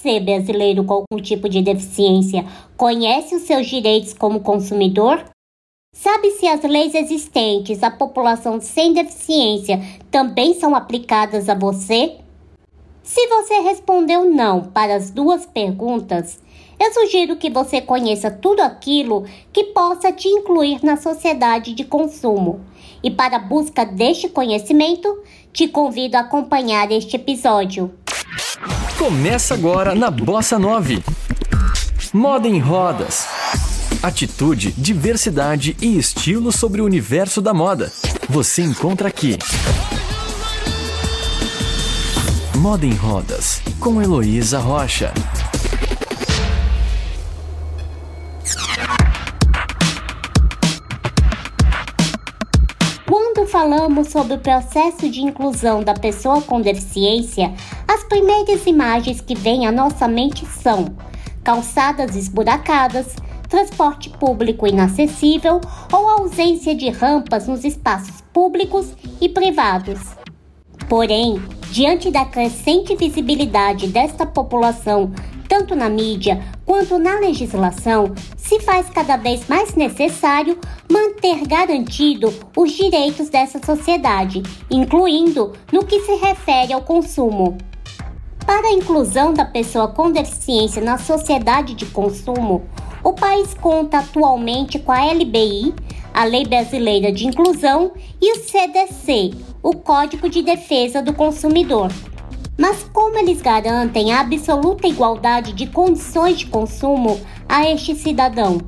Você, brasileiro com algum tipo de deficiência, conhece os seus direitos como consumidor? Sabe se as leis existentes à população sem deficiência também são aplicadas a você? Se você respondeu não para as duas perguntas, eu sugiro que você conheça tudo aquilo que possa te incluir na sociedade de consumo. E para a busca deste conhecimento, te convido a acompanhar este episódio. Começa agora na Bossa 9. Moda em rodas. Atitude, diversidade e estilo sobre o universo da moda. Você encontra aqui. Moda em Rodas, com Heloísa Rocha. Falamos sobre o processo de inclusão da pessoa com deficiência, as primeiras imagens que vêm à nossa mente são calçadas esburacadas, transporte público inacessível ou ausência de rampas nos espaços públicos e privados. Porém, diante da crescente visibilidade desta população, tanto na mídia quanto na legislação, se faz cada vez mais necessário manter garantido os direitos dessa sociedade, incluindo no que se refere ao consumo. Para a inclusão da pessoa com deficiência na sociedade de consumo, o país conta atualmente com a LBI, a Lei Brasileira de Inclusão, e o CDC, o Código de Defesa do Consumidor. Mas como eles garantem a absoluta igualdade de condições de consumo a este cidadão?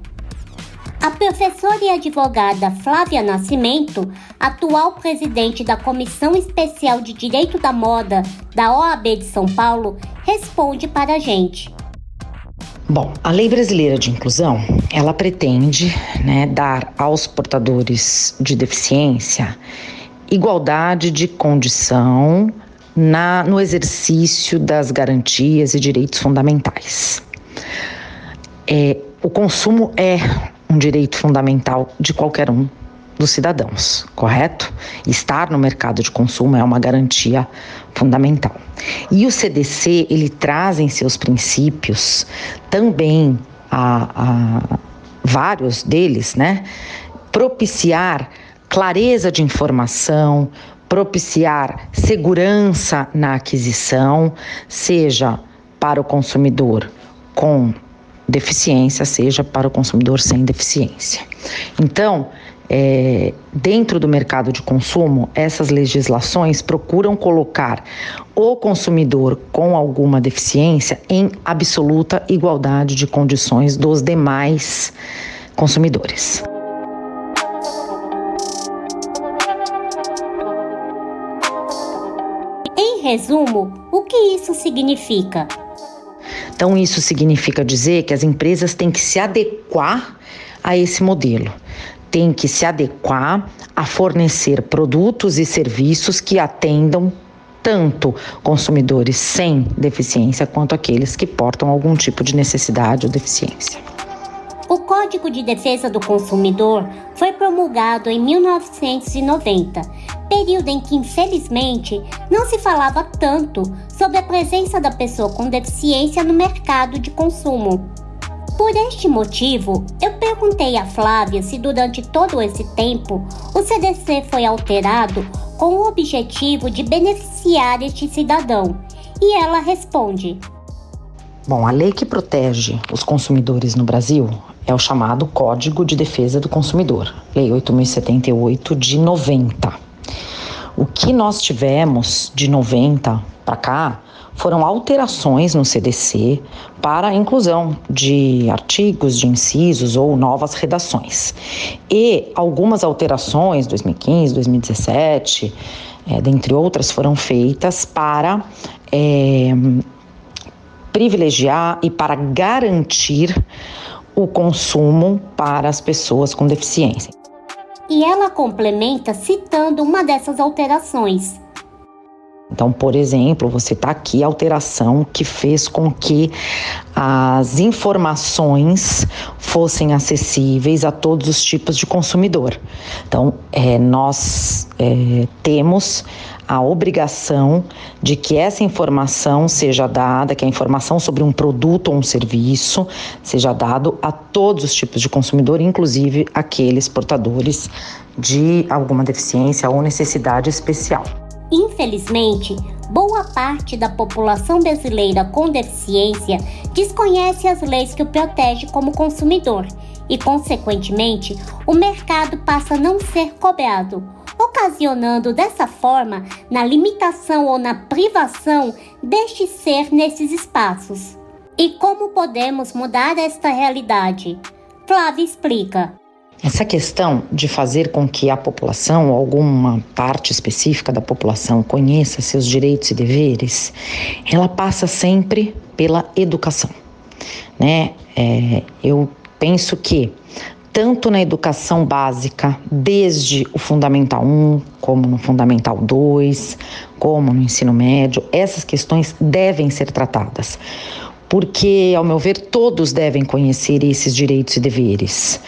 A professora e advogada Flávia Nascimento, atual presidente da Comissão Especial de Direito da Moda da OAB de São Paulo, responde para a gente. Bom, a Lei Brasileira de Inclusão, ela pretende né, dar aos portadores de deficiência igualdade de condição na, no exercício das garantias e direitos fundamentais. É, o consumo é um direito fundamental de qualquer um dos cidadãos, correto? Estar no mercado de consumo é uma garantia fundamental. E o CDC, ele traz em seus princípios também a, a vários deles, né? Propiciar clareza de informação, propiciar segurança na aquisição, seja para o consumidor com deficiência, seja para o consumidor sem deficiência. Então, é, dentro do mercado de consumo, essas legislações procuram colocar o consumidor com alguma deficiência em absoluta igualdade de condições dos demais consumidores. Em resumo, o que isso significa? Então, isso significa dizer que as empresas têm que se adequar a esse modelo tem que se adequar a fornecer produtos e serviços que atendam tanto consumidores sem deficiência quanto aqueles que portam algum tipo de necessidade ou deficiência. O Código de Defesa do Consumidor foi promulgado em 1990, período em que, infelizmente, não se falava tanto sobre a presença da pessoa com deficiência no mercado de consumo. Por este motivo, eu perguntei a Flávia se durante todo esse tempo o CDC foi alterado com o objetivo de beneficiar este cidadão. E ela responde: Bom, a lei que protege os consumidores no Brasil é o chamado Código de Defesa do Consumidor, Lei 8078 de 90. O que nós tivemos de 90 para cá foram alterações no CDC para a inclusão de artigos, de incisos ou novas redações. E algumas alterações, 2015, 2017, é, dentre outras, foram feitas para é, privilegiar e para garantir o consumo para as pessoas com deficiência. E ela complementa citando uma dessas alterações. Então, por exemplo, você está aqui a alteração que fez com que as informações fossem acessíveis a todos os tipos de consumidor. Então, é, nós é, temos a obrigação de que essa informação seja dada, que a informação sobre um produto ou um serviço seja dado a todos os tipos de consumidor, inclusive aqueles portadores de alguma deficiência ou necessidade especial. Infelizmente, boa parte da população brasileira com deficiência desconhece as leis que o protegem como consumidor e, consequentemente, o mercado passa a não ser cobrado, ocasionando dessa forma na limitação ou na privação deste ser nesses espaços. E como podemos mudar esta realidade? Flávia explica. Essa questão de fazer com que a população, ou alguma parte específica da população, conheça seus direitos e deveres, ela passa sempre pela educação. Né? É, eu penso que tanto na educação básica, desde o Fundamental 1, como no Fundamental 2, como no ensino médio, essas questões devem ser tratadas. Porque, ao meu ver, todos devem conhecer esses direitos e deveres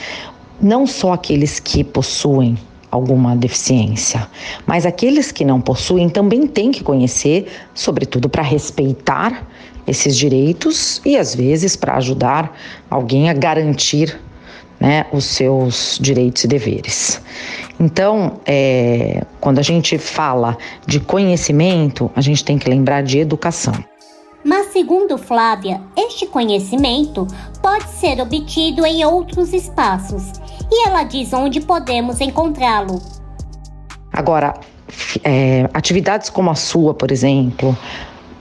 não só aqueles que possuem alguma deficiência, mas aqueles que não possuem também têm que conhecer, sobretudo para respeitar esses direitos e às vezes para ajudar alguém a garantir né, os seus direitos e deveres. Então, é, quando a gente fala de conhecimento, a gente tem que lembrar de educação. Mas, segundo Flávia, este conhecimento pode ser obtido em outros espaços e ela diz onde podemos encontrá-lo. Agora, é, atividades como a sua, por exemplo,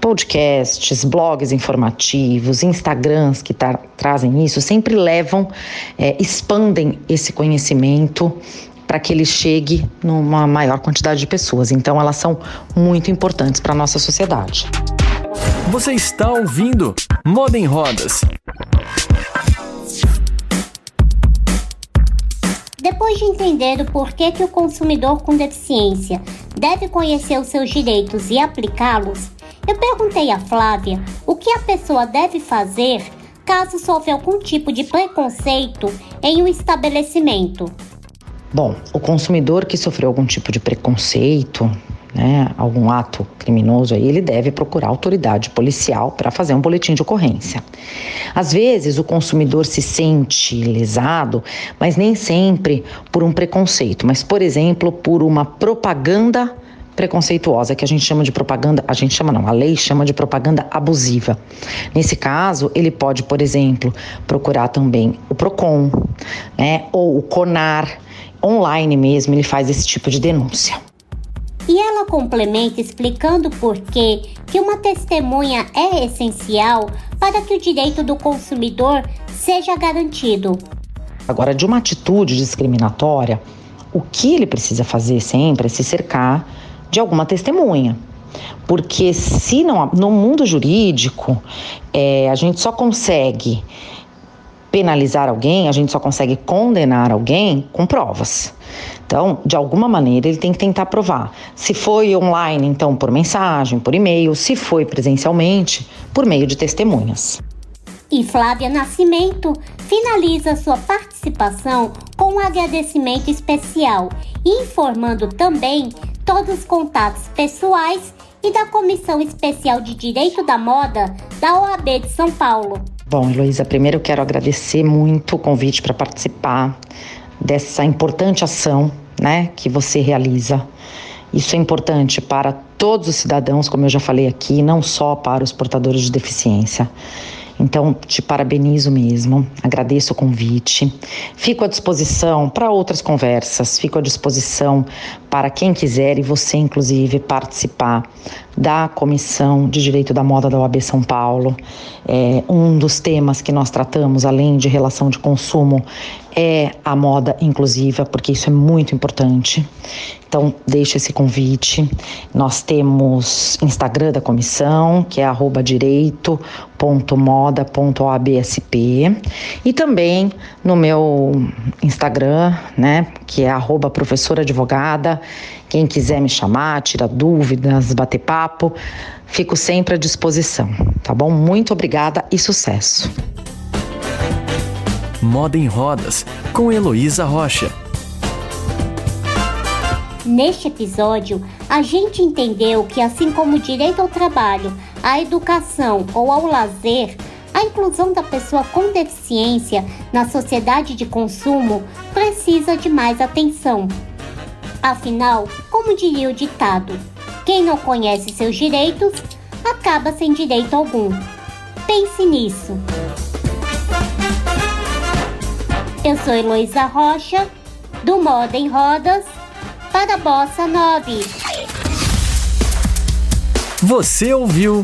podcasts, blogs informativos, Instagrams que tra trazem isso, sempre levam, é, expandem esse conhecimento para que ele chegue numa maior quantidade de pessoas. Então, elas são muito importantes para a nossa sociedade. Você está ouvindo Moda em Rodas. Depois de entender o porquê que o consumidor com deficiência deve conhecer os seus direitos e aplicá-los, eu perguntei a Flávia o que a pessoa deve fazer caso sofra algum tipo de preconceito em um estabelecimento. Bom, o consumidor que sofreu algum tipo de preconceito, né, algum ato criminoso aí, ele deve procurar autoridade policial para fazer um boletim de ocorrência. Às vezes o consumidor se sente lesado, mas nem sempre por um preconceito, mas por exemplo, por uma propaganda preconceituosa, que a gente chama de propaganda, a gente chama não, a lei chama de propaganda abusiva. Nesse caso, ele pode, por exemplo, procurar também o Procon, né, ou o Conar, online mesmo, ele faz esse tipo de denúncia. E ela complementa explicando por que que uma testemunha é essencial para que o direito do consumidor seja garantido. Agora, de uma atitude discriminatória, o que ele precisa fazer sempre é se cercar de alguma testemunha. Porque se não, no mundo jurídico, é, a gente só consegue penalizar alguém, a gente só consegue condenar alguém com provas. Então, de alguma maneira, ele tem que tentar provar. Se foi online, então por mensagem, por e-mail, se foi presencialmente, por meio de testemunhas. E Flávia Nascimento finaliza sua participação com um agradecimento especial, informando também todos os contatos pessoais e da Comissão Especial de Direito da Moda da OAB de São Paulo. Bom, Heloísa, primeiro eu quero agradecer muito o convite para participar dessa importante ação né, que você realiza. Isso é importante para todos os cidadãos, como eu já falei aqui, não só para os portadores de deficiência. Então, te parabenizo mesmo, agradeço o convite. Fico à disposição para outras conversas, fico à disposição para quem quiser e você, inclusive, participar da Comissão de Direito da Moda da OAB São Paulo. É, um dos temas que nós tratamos, além de relação de consumo, é a moda inclusiva, porque isso é muito importante. Então, deixo esse convite. Nós temos Instagram da comissão, que é direito.moda.oabsp, e também no meu Instagram, né, que é arroba professora advogada. Quem quiser me chamar, tirar dúvidas, bater papo, fico sempre à disposição, tá bom? Muito obrigada e sucesso. Moda em Rodas, com Heloísa Rocha. Neste episódio, a gente entendeu que, assim como o direito ao trabalho, à educação ou ao lazer, a inclusão da pessoa com deficiência na sociedade de consumo precisa de mais atenção. Afinal, como diria o ditado, quem não conhece seus direitos acaba sem direito algum. Pense nisso. Eu sou Heloísa Rocha, do Moda em Rodas, para Bossa 9. Você ouviu